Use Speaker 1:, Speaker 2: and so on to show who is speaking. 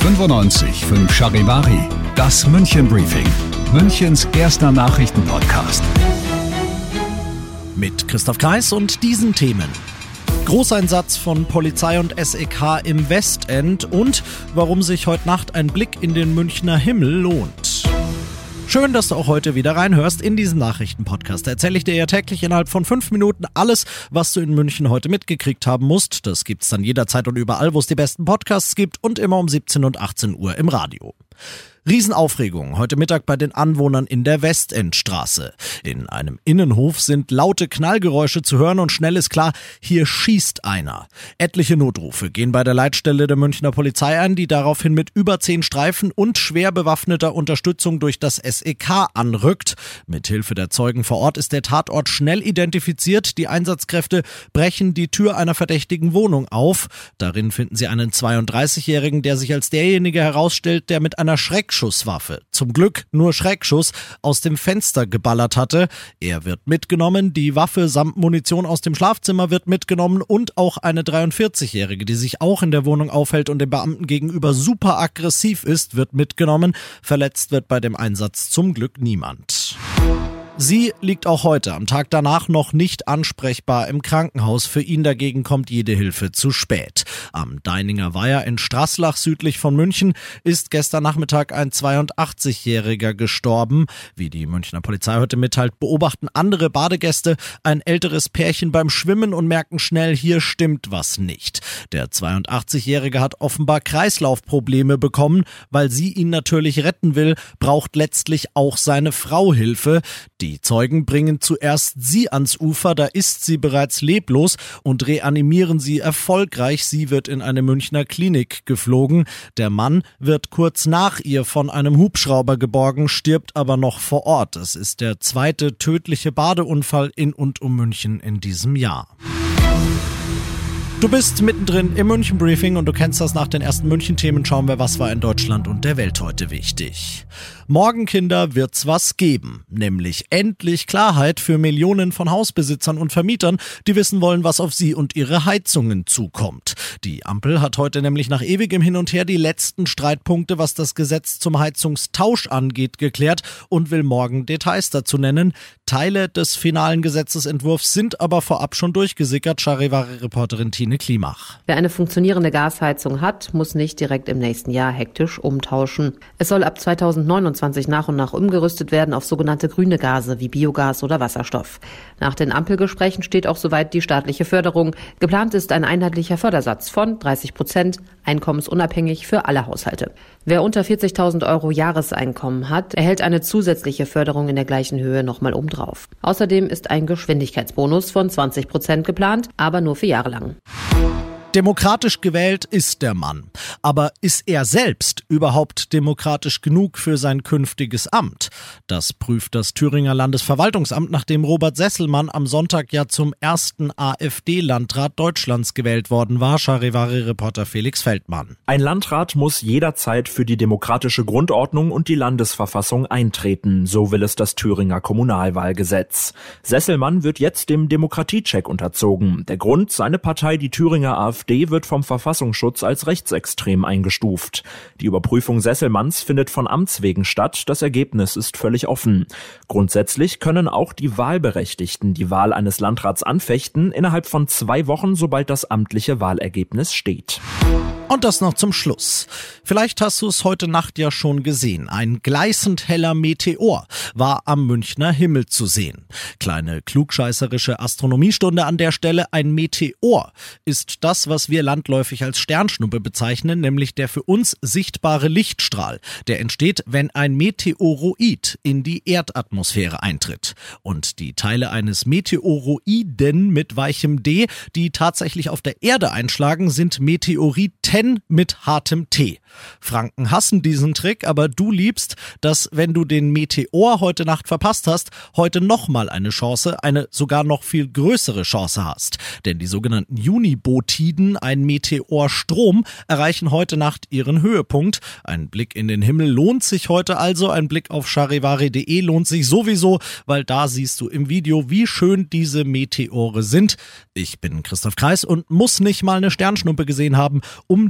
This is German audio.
Speaker 1: 95 Charivari, das München Briefing, Münchens erster Nachrichtenpodcast.
Speaker 2: Mit Christoph Kreis und diesen Themen. Großeinsatz von Polizei und SEK im Westend und warum sich heute Nacht ein Blick in den Münchner Himmel lohnt. Schön, dass du auch heute wieder reinhörst in diesen Nachrichtenpodcast. Da erzähle ich dir ja täglich innerhalb von fünf Minuten alles, was du in München heute mitgekriegt haben musst. Das gibt's dann jederzeit und überall, wo es die besten Podcasts gibt und immer um 17 und 18 Uhr im Radio. Riesenaufregung heute Mittag bei den Anwohnern in der Westendstraße. In einem Innenhof sind laute Knallgeräusche zu hören und schnell ist klar, hier schießt einer. Etliche Notrufe gehen bei der Leitstelle der Münchner Polizei ein, die daraufhin mit über zehn Streifen und schwer bewaffneter Unterstützung durch das SEK anrückt. Mithilfe der Zeugen vor Ort ist der Tatort schnell identifiziert. Die Einsatzkräfte brechen die Tür einer verdächtigen Wohnung auf. Darin finden sie einen 32-Jährigen, der sich als derjenige herausstellt, der mit einer Schreck Schreckschusswaffe, zum Glück nur Schreckschuss, aus dem Fenster geballert hatte. Er wird mitgenommen, die Waffe samt Munition aus dem Schlafzimmer wird mitgenommen und auch eine 43-Jährige, die sich auch in der Wohnung aufhält und dem Beamten gegenüber super aggressiv ist, wird mitgenommen. Verletzt wird bei dem Einsatz zum Glück niemand. Sie liegt auch heute, am Tag danach, noch nicht ansprechbar im Krankenhaus. Für ihn dagegen kommt jede Hilfe zu spät. Am Deininger Weiher in Straßlach südlich von München ist gestern Nachmittag ein 82-Jähriger gestorben. Wie die Münchner Polizei heute mitteilt, beobachten andere Badegäste ein älteres Pärchen beim Schwimmen und merken schnell, hier stimmt was nicht. Der 82-Jährige hat offenbar Kreislaufprobleme bekommen. Weil sie ihn natürlich retten will, braucht letztlich auch seine Frau Hilfe. Die Zeugen bringen zuerst sie ans Ufer, da ist sie bereits leblos und reanimieren sie erfolgreich. Sie wird in eine Münchner Klinik geflogen. Der Mann wird kurz nach ihr von einem Hubschrauber geborgen, stirbt aber noch vor Ort. Es ist der zweite tödliche Badeunfall in und um München in diesem Jahr. Du bist mittendrin im München Briefing und du kennst das nach den ersten München Themen. Schauen wir, was war in Deutschland und der Welt heute wichtig. Morgen, Kinder, wird's was geben. Nämlich endlich Klarheit für Millionen von Hausbesitzern und Vermietern, die wissen wollen, was auf sie und ihre Heizungen zukommt. Die Ampel hat heute nämlich nach ewigem Hin und Her die letzten Streitpunkte, was das Gesetz zum Heizungstausch angeht, geklärt und will morgen Details dazu nennen. Teile des finalen Gesetzesentwurfs sind aber vorab schon durchgesickert, Charivari-Reporterin Tine Klimach.
Speaker 3: Wer eine funktionierende Gasheizung hat, muss nicht direkt im nächsten Jahr hektisch umtauschen. Es soll ab 2029 nach und nach umgerüstet werden auf sogenannte grüne Gase wie Biogas oder Wasserstoff. Nach den Ampelgesprächen steht auch soweit die staatliche Förderung. Geplant ist ein einheitlicher Fördersatz von 30 Prozent, einkommensunabhängig für alle Haushalte. Wer unter 40.000 Euro Jahreseinkommen hat, erhält eine zusätzliche Förderung in der gleichen Höhe nochmal obendrauf. Außerdem ist ein Geschwindigkeitsbonus von 20 Prozent geplant, aber nur für Jahre lang.
Speaker 2: Demokratisch gewählt ist der Mann. Aber ist er selbst überhaupt demokratisch genug für sein künftiges Amt? Das prüft das Thüringer Landesverwaltungsamt, nachdem Robert Sesselmann am Sonntag ja zum ersten AfD-Landrat Deutschlands gewählt worden war. Charivari-Reporter Felix Feldmann.
Speaker 4: Ein Landrat muss jederzeit für die demokratische Grundordnung und die Landesverfassung eintreten. So will es das Thüringer Kommunalwahlgesetz. Sesselmann wird jetzt dem Demokratiecheck unterzogen. Der Grund, seine Partei, die Thüringer AfD, AfD wird vom Verfassungsschutz als rechtsextrem eingestuft. Die Überprüfung Sesselmanns findet von Amts wegen statt. Das Ergebnis ist völlig offen. Grundsätzlich können auch die Wahlberechtigten die Wahl eines Landrats anfechten innerhalb von zwei Wochen, sobald das amtliche Wahlergebnis steht.
Speaker 2: Und das noch zum Schluss. Vielleicht hast du es heute Nacht ja schon gesehen. Ein gleißend heller Meteor war am Münchner Himmel zu sehen. Kleine klugscheißerische Astronomiestunde an der Stelle. Ein Meteor ist das, was wir landläufig als Sternschnuppe bezeichnen, nämlich der für uns sichtbare Lichtstrahl. Der entsteht, wenn ein Meteoroid in die Erdatmosphäre eintritt. Und die Teile eines Meteoroiden mit weichem D, die tatsächlich auf der Erde einschlagen, sind Meteoriten Pen mit hartem T. Franken hassen diesen Trick, aber du liebst, dass wenn du den Meteor heute Nacht verpasst hast, heute nochmal eine Chance, eine sogar noch viel größere Chance hast. Denn die sogenannten Junibotiden, ein Meteorstrom, erreichen heute Nacht ihren Höhepunkt. Ein Blick in den Himmel lohnt sich heute also, ein Blick auf charivari.de lohnt sich sowieso, weil da siehst du im Video, wie schön diese Meteore sind. Ich bin Christoph Kreis und muss nicht mal eine Sternschnuppe gesehen haben, um